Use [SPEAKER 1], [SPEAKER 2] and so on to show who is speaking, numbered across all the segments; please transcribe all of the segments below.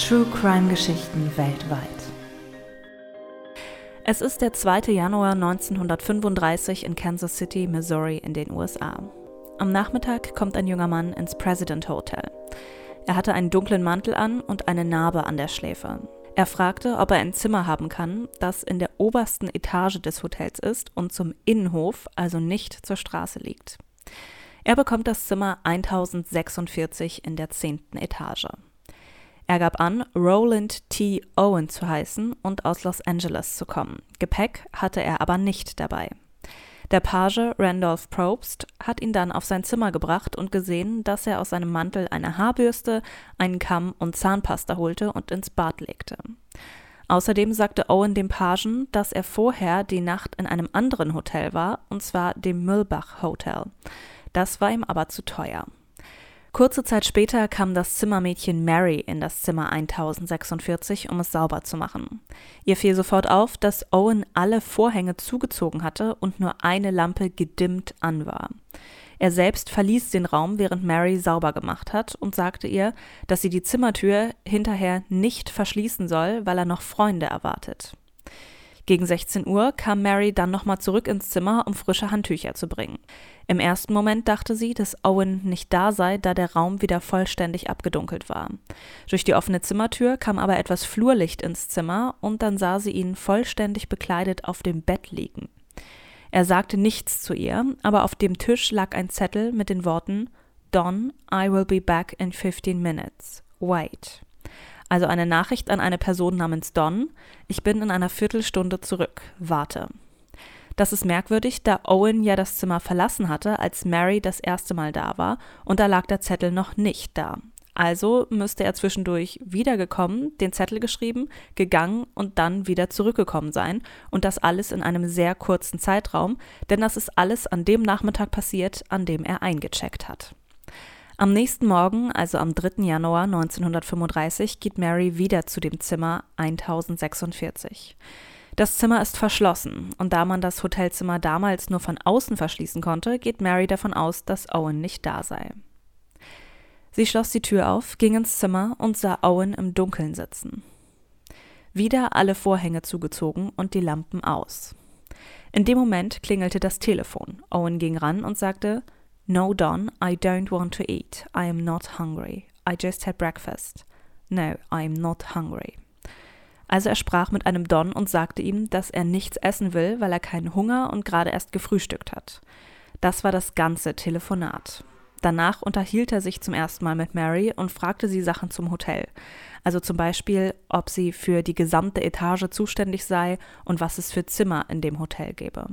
[SPEAKER 1] True Crime Geschichten weltweit. Es ist der 2. Januar 1935 in Kansas City, Missouri in den USA. Am Nachmittag kommt ein junger Mann ins President Hotel. Er hatte einen dunklen Mantel an und eine Narbe an der Schläfe. Er fragte, ob er ein Zimmer haben kann, das in der obersten Etage des Hotels ist und zum Innenhof, also nicht zur Straße liegt. Er bekommt das Zimmer 1046 in der zehnten Etage. Er gab an, Roland T. Owen zu heißen und aus Los Angeles zu kommen. Gepäck hatte er aber nicht dabei. Der Page Randolph Probst hat ihn dann auf sein Zimmer gebracht und gesehen, dass er aus seinem Mantel eine Haarbürste, einen Kamm und Zahnpasta holte und ins Bad legte. Außerdem sagte Owen dem Pagen, dass er vorher die Nacht in einem anderen Hotel war, und zwar dem Mühlbach Hotel. Das war ihm aber zu teuer. Kurze Zeit später kam das Zimmermädchen Mary in das Zimmer 1046, um es sauber zu machen. Ihr fiel sofort auf, dass Owen alle Vorhänge zugezogen hatte und nur eine Lampe gedimmt an war. Er selbst verließ den Raum, während Mary sauber gemacht hat und sagte ihr, dass sie die Zimmertür hinterher nicht verschließen soll, weil er noch Freunde erwartet. Gegen 16 Uhr kam Mary dann nochmal zurück ins Zimmer, um frische Handtücher zu bringen. Im ersten Moment dachte sie, dass Owen nicht da sei, da der Raum wieder vollständig abgedunkelt war. Durch die offene Zimmertür kam aber etwas Flurlicht ins Zimmer und dann sah sie ihn vollständig bekleidet auf dem Bett liegen. Er sagte nichts zu ihr, aber auf dem Tisch lag ein Zettel mit den Worten Don, I will be back in 15 minutes. Wait also eine Nachricht an eine Person namens Don, ich bin in einer Viertelstunde zurück, warte. Das ist merkwürdig, da Owen ja das Zimmer verlassen hatte, als Mary das erste Mal da war, und da lag der Zettel noch nicht da. Also müsste er zwischendurch wiedergekommen, den Zettel geschrieben, gegangen und dann wieder zurückgekommen sein, und das alles in einem sehr kurzen Zeitraum, denn das ist alles an dem Nachmittag passiert, an dem er eingecheckt hat. Am nächsten Morgen, also am 3. Januar 1935, geht Mary wieder zu dem Zimmer 1046. Das Zimmer ist verschlossen und da man das Hotelzimmer damals nur von außen verschließen konnte, geht Mary davon aus, dass Owen nicht da sei. Sie schloss die Tür auf, ging ins Zimmer und sah Owen im Dunkeln sitzen. Wieder alle Vorhänge zugezogen und die Lampen aus. In dem Moment klingelte das Telefon. Owen ging ran und sagte No, Don, I don't want to eat. I am not hungry. I just had breakfast. No, I am not hungry. Also er sprach mit einem Don und sagte ihm, dass er nichts essen will, weil er keinen Hunger und gerade erst gefrühstückt hat. Das war das ganze Telefonat. Danach unterhielt er sich zum ersten Mal mit Mary und fragte sie Sachen zum Hotel. Also zum Beispiel, ob sie für die gesamte Etage zuständig sei und was es für Zimmer in dem Hotel gäbe.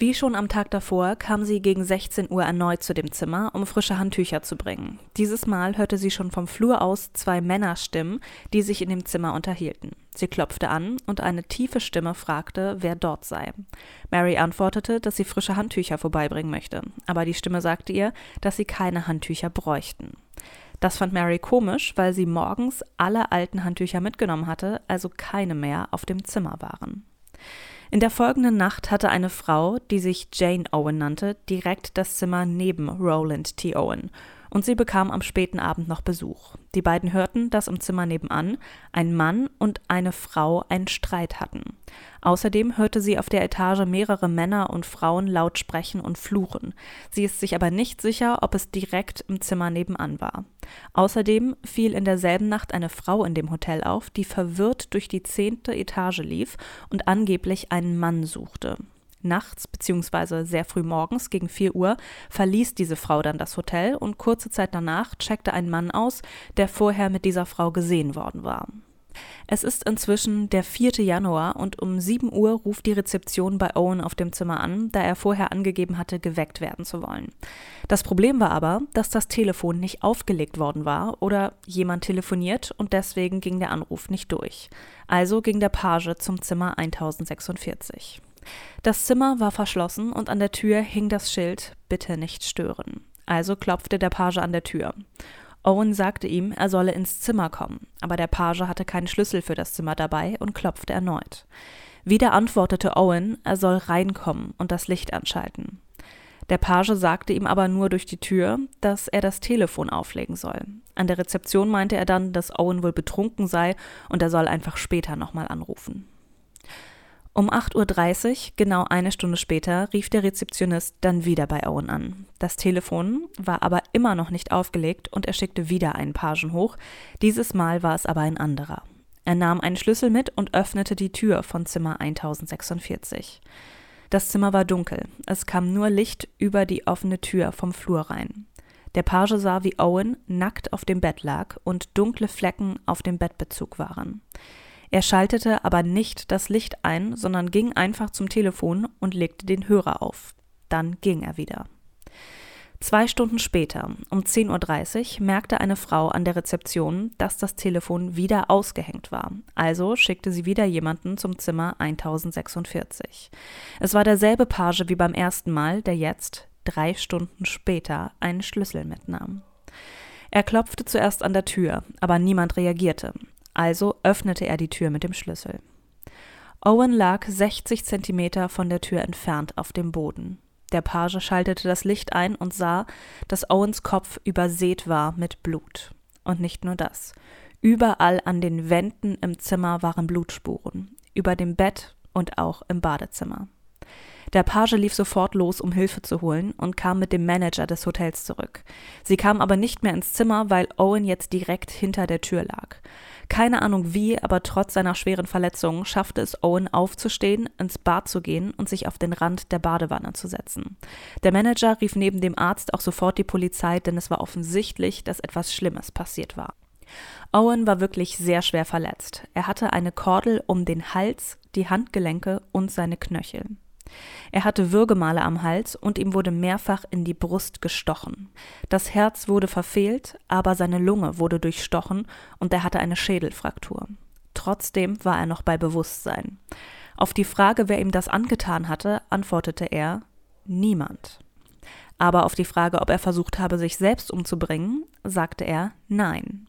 [SPEAKER 1] Wie schon am Tag davor kam sie gegen 16 Uhr erneut zu dem Zimmer, um frische Handtücher zu bringen. Dieses Mal hörte sie schon vom Flur aus zwei Männerstimmen, die sich in dem Zimmer unterhielten. Sie klopfte an und eine tiefe Stimme fragte, wer dort sei. Mary antwortete, dass sie frische Handtücher vorbeibringen möchte, aber die Stimme sagte ihr, dass sie keine Handtücher bräuchten. Das fand Mary komisch, weil sie morgens alle alten Handtücher mitgenommen hatte, also keine mehr auf dem Zimmer waren. In der folgenden Nacht hatte eine Frau, die sich Jane Owen nannte, direkt das Zimmer neben Roland T. Owen und sie bekam am späten Abend noch Besuch. Die beiden hörten, dass im Zimmer nebenan ein Mann und eine Frau einen Streit hatten. Außerdem hörte sie auf der Etage mehrere Männer und Frauen laut sprechen und fluchen. Sie ist sich aber nicht sicher, ob es direkt im Zimmer nebenan war. Außerdem fiel in derselben Nacht eine Frau in dem Hotel auf, die verwirrt durch die zehnte Etage lief und angeblich einen Mann suchte. Nachts bzw. sehr früh morgens gegen 4 Uhr verließ diese Frau dann das Hotel und kurze Zeit danach checkte ein Mann aus, der vorher mit dieser Frau gesehen worden war. Es ist inzwischen der 4. Januar und um 7 Uhr ruft die Rezeption bei Owen auf dem Zimmer an, da er vorher angegeben hatte, geweckt werden zu wollen. Das Problem war aber, dass das Telefon nicht aufgelegt worden war oder jemand telefoniert und deswegen ging der Anruf nicht durch. Also ging der Page zum Zimmer 1046. Das Zimmer war verschlossen und an der Tür hing das Schild Bitte nicht stören. Also klopfte der Page an der Tür. Owen sagte ihm, er solle ins Zimmer kommen, aber der Page hatte keinen Schlüssel für das Zimmer dabei und klopfte erneut. Wieder antwortete Owen, er soll reinkommen und das Licht anschalten. Der Page sagte ihm aber nur durch die Tür, dass er das Telefon auflegen soll. An der Rezeption meinte er dann, dass Owen wohl betrunken sei und er soll einfach später nochmal anrufen. Um 8.30 Uhr, genau eine Stunde später, rief der Rezeptionist dann wieder bei Owen an. Das Telefon war aber immer noch nicht aufgelegt und er schickte wieder einen Pagen hoch. Dieses Mal war es aber ein anderer. Er nahm einen Schlüssel mit und öffnete die Tür von Zimmer 1046. Das Zimmer war dunkel. Es kam nur Licht über die offene Tür vom Flur rein. Der Page sah, wie Owen nackt auf dem Bett lag und dunkle Flecken auf dem Bettbezug waren. Er schaltete aber nicht das Licht ein, sondern ging einfach zum Telefon und legte den Hörer auf. Dann ging er wieder. Zwei Stunden später, um 10.30 Uhr, merkte eine Frau an der Rezeption, dass das Telefon wieder ausgehängt war. Also schickte sie wieder jemanden zum Zimmer 1046. Es war derselbe Page wie beim ersten Mal, der jetzt, drei Stunden später, einen Schlüssel mitnahm. Er klopfte zuerst an der Tür, aber niemand reagierte also öffnete er die Tür mit dem Schlüssel. Owen lag 60 Zentimeter von der Tür entfernt auf dem Boden. Der Page schaltete das Licht ein und sah, dass Owens Kopf übersät war mit Blut. Und nicht nur das. Überall an den Wänden im Zimmer waren Blutspuren, über dem Bett und auch im Badezimmer. Der Page lief sofort los, um Hilfe zu holen und kam mit dem Manager des Hotels zurück. Sie kam aber nicht mehr ins Zimmer, weil Owen jetzt direkt hinter der Tür lag. Keine Ahnung wie, aber trotz seiner schweren Verletzungen schaffte es Owen aufzustehen, ins Bad zu gehen und sich auf den Rand der Badewanne zu setzen. Der Manager rief neben dem Arzt auch sofort die Polizei, denn es war offensichtlich, dass etwas Schlimmes passiert war. Owen war wirklich sehr schwer verletzt. Er hatte eine Kordel um den Hals, die Handgelenke und seine Knöchel. Er hatte Würgemale am Hals und ihm wurde mehrfach in die Brust gestochen. Das Herz wurde verfehlt, aber seine Lunge wurde durchstochen und er hatte eine Schädelfraktur. Trotzdem war er noch bei Bewusstsein. Auf die Frage, wer ihm das angetan hatte, antwortete er niemand. Aber auf die Frage, ob er versucht habe, sich selbst umzubringen, sagte er nein.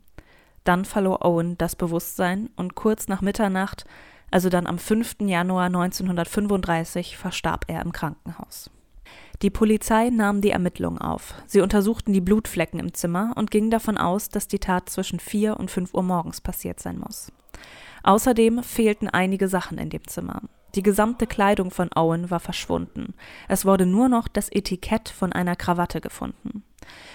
[SPEAKER 1] Dann verlor Owen das Bewusstsein und kurz nach Mitternacht also dann am 5. Januar 1935, verstarb er im Krankenhaus. Die Polizei nahm die Ermittlungen auf. Sie untersuchten die Blutflecken im Zimmer und gingen davon aus, dass die Tat zwischen 4 und 5 Uhr morgens passiert sein muss. Außerdem fehlten einige Sachen in dem Zimmer. Die gesamte Kleidung von Owen war verschwunden. Es wurde nur noch das Etikett von einer Krawatte gefunden.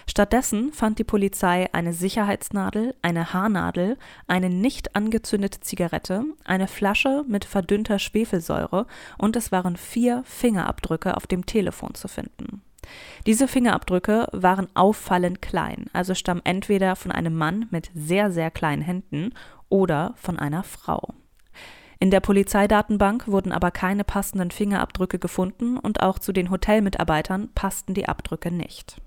[SPEAKER 1] Stattdessen fand die Polizei eine Sicherheitsnadel, eine Haarnadel, eine nicht angezündete Zigarette, eine Flasche mit verdünnter Schwefelsäure und es waren vier Fingerabdrücke auf dem Telefon zu finden. Diese Fingerabdrücke waren auffallend klein, also stammen entweder von einem Mann mit sehr, sehr kleinen Händen oder von einer Frau. In der Polizeidatenbank wurden aber keine passenden Fingerabdrücke gefunden und auch zu den Hotelmitarbeitern passten die Abdrücke nicht.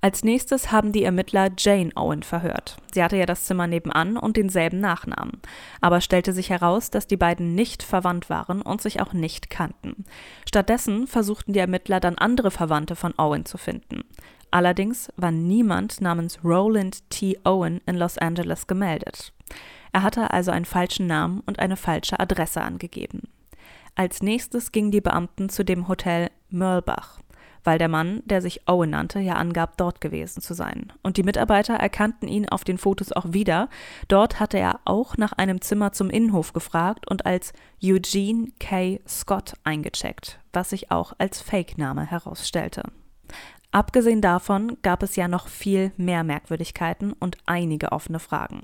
[SPEAKER 1] Als nächstes haben die Ermittler Jane Owen verhört. Sie hatte ja das Zimmer nebenan und denselben Nachnamen. Aber stellte sich heraus, dass die beiden nicht verwandt waren und sich auch nicht kannten. Stattdessen versuchten die Ermittler dann andere Verwandte von Owen zu finden. Allerdings war niemand namens Roland T. Owen in Los Angeles gemeldet. Er hatte also einen falschen Namen und eine falsche Adresse angegeben. Als nächstes gingen die Beamten zu dem Hotel Merlbach weil der Mann, der sich Owen nannte, ja angab, dort gewesen zu sein. Und die Mitarbeiter erkannten ihn auf den Fotos auch wieder. Dort hatte er auch nach einem Zimmer zum Innenhof gefragt und als Eugene K. Scott eingecheckt, was sich auch als Fake-Name herausstellte. Abgesehen davon gab es ja noch viel mehr Merkwürdigkeiten und einige offene Fragen.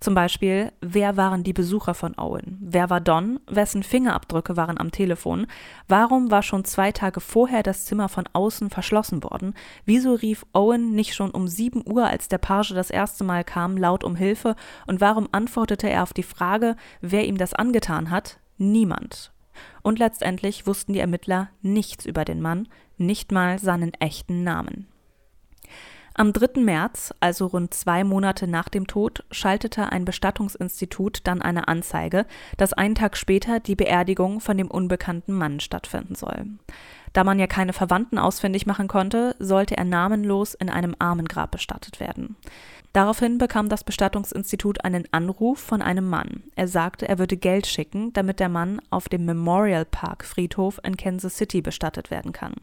[SPEAKER 1] Zum Beispiel, wer waren die Besucher von Owen? Wer war Don? Wessen Fingerabdrücke waren am Telefon? Warum war schon zwei Tage vorher das Zimmer von außen verschlossen worden? Wieso rief Owen nicht schon um 7 Uhr, als der Page das erste Mal kam, laut um Hilfe? Und warum antwortete er auf die Frage, wer ihm das angetan hat? Niemand. Und letztendlich wussten die Ermittler nichts über den Mann, nicht mal seinen echten Namen. Am 3. März, also rund zwei Monate nach dem Tod, schaltete ein Bestattungsinstitut dann eine Anzeige, dass einen Tag später die Beerdigung von dem unbekannten Mann stattfinden soll. Da man ja keine Verwandten ausfindig machen konnte, sollte er namenlos in einem Armengrab bestattet werden. Daraufhin bekam das Bestattungsinstitut einen Anruf von einem Mann. Er sagte, er würde Geld schicken, damit der Mann auf dem Memorial Park Friedhof in Kansas City bestattet werden kann.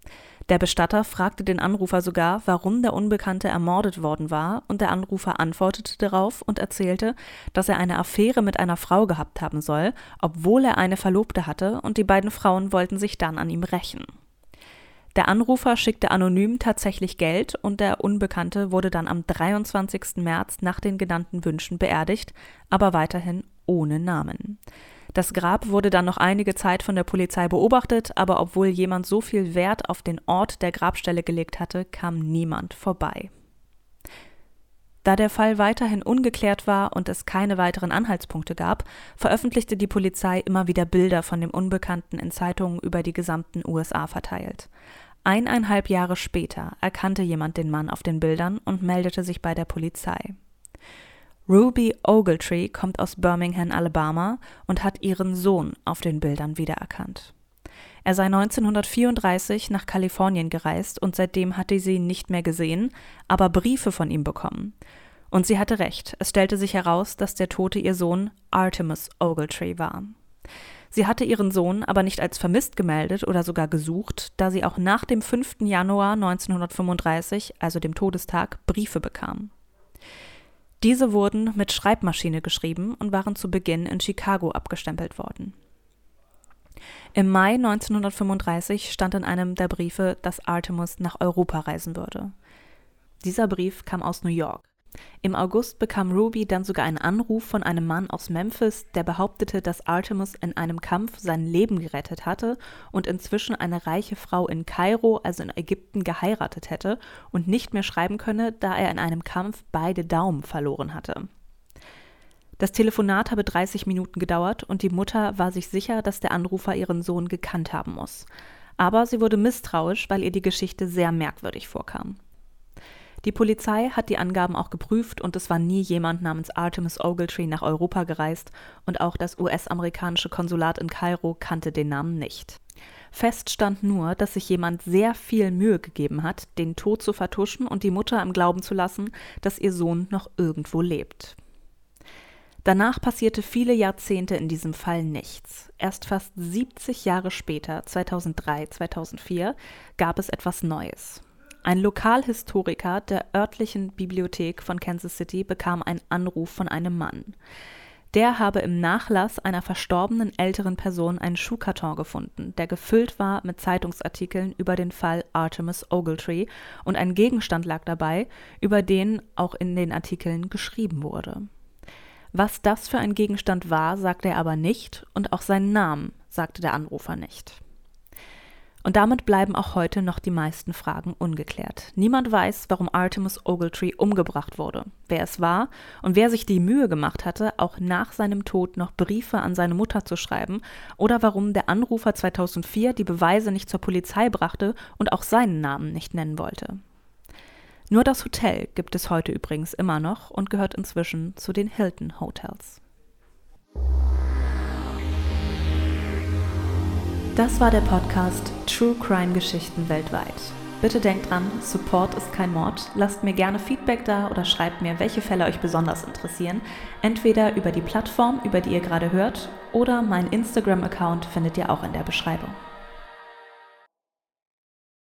[SPEAKER 1] Der Bestatter fragte den Anrufer sogar, warum der Unbekannte ermordet worden war, und der Anrufer antwortete darauf und erzählte, dass er eine Affäre mit einer Frau gehabt haben soll, obwohl er eine Verlobte hatte, und die beiden Frauen wollten sich dann an ihm rächen. Der Anrufer schickte anonym tatsächlich Geld und der Unbekannte wurde dann am 23. März nach den genannten Wünschen beerdigt, aber weiterhin ohne Namen. Das Grab wurde dann noch einige Zeit von der Polizei beobachtet, aber obwohl jemand so viel Wert auf den Ort der Grabstelle gelegt hatte, kam niemand vorbei. Da der Fall weiterhin ungeklärt war und es keine weiteren Anhaltspunkte gab, veröffentlichte die Polizei immer wieder Bilder von dem Unbekannten in Zeitungen über die gesamten USA verteilt. Eineinhalb Jahre später erkannte jemand den Mann auf den Bildern und meldete sich bei der Polizei. Ruby Ogletree kommt aus Birmingham, Alabama und hat ihren Sohn auf den Bildern wiedererkannt. Er sei 1934 nach Kalifornien gereist und seitdem hatte sie ihn nicht mehr gesehen, aber Briefe von ihm bekommen. Und sie hatte recht, es stellte sich heraus, dass der Tote ihr Sohn Artemis Ogletree war. Sie hatte ihren Sohn aber nicht als vermisst gemeldet oder sogar gesucht, da sie auch nach dem 5. Januar 1935, also dem Todestag, Briefe bekam. Diese wurden mit Schreibmaschine geschrieben und waren zu Beginn in Chicago abgestempelt worden. Im Mai 1935 stand in einem der Briefe, dass Artemus nach Europa reisen würde. Dieser Brief kam aus New York. Im August bekam Ruby dann sogar einen Anruf von einem Mann aus Memphis, der behauptete, dass Artemus in einem Kampf sein Leben gerettet hatte und inzwischen eine reiche Frau in Kairo, also in Ägypten, geheiratet hätte und nicht mehr schreiben könne, da er in einem Kampf beide Daumen verloren hatte. Das Telefonat habe 30 Minuten gedauert und die Mutter war sich sicher, dass der Anrufer ihren Sohn gekannt haben muss. Aber sie wurde misstrauisch, weil ihr die Geschichte sehr merkwürdig vorkam. Die Polizei hat die Angaben auch geprüft und es war nie jemand namens Artemis Ogletree nach Europa gereist und auch das US-amerikanische Konsulat in Kairo kannte den Namen nicht. Fest stand nur, dass sich jemand sehr viel Mühe gegeben hat, den Tod zu vertuschen und die Mutter im Glauben zu lassen, dass ihr Sohn noch irgendwo lebt. Danach passierte viele Jahrzehnte in diesem Fall nichts. Erst fast 70 Jahre später, 2003, 2004, gab es etwas Neues. Ein Lokalhistoriker der örtlichen Bibliothek von Kansas City bekam einen Anruf von einem Mann. Der habe im Nachlass einer verstorbenen älteren Person einen Schuhkarton gefunden, der gefüllt war mit Zeitungsartikeln über den Fall Artemis Ogletree und ein Gegenstand lag dabei, über den auch in den Artikeln geschrieben wurde. Was das für ein Gegenstand war, sagte er aber nicht und auch seinen Namen sagte der Anrufer nicht. Und damit bleiben auch heute noch die meisten Fragen ungeklärt. Niemand weiß, warum Artemis Ogletree umgebracht wurde, wer es war und wer sich die Mühe gemacht hatte, auch nach seinem Tod noch Briefe an seine Mutter zu schreiben oder warum der Anrufer 2004 die Beweise nicht zur Polizei brachte und auch seinen Namen nicht nennen wollte. Nur das Hotel gibt es heute übrigens immer noch und gehört inzwischen zu den Hilton Hotels. Das war der Podcast True Crime Geschichten weltweit. Bitte denkt dran, Support ist kein Mord. Lasst mir gerne Feedback da oder schreibt mir, welche Fälle euch besonders interessieren. Entweder über die Plattform, über die ihr gerade hört, oder mein Instagram-Account findet ihr auch in der Beschreibung.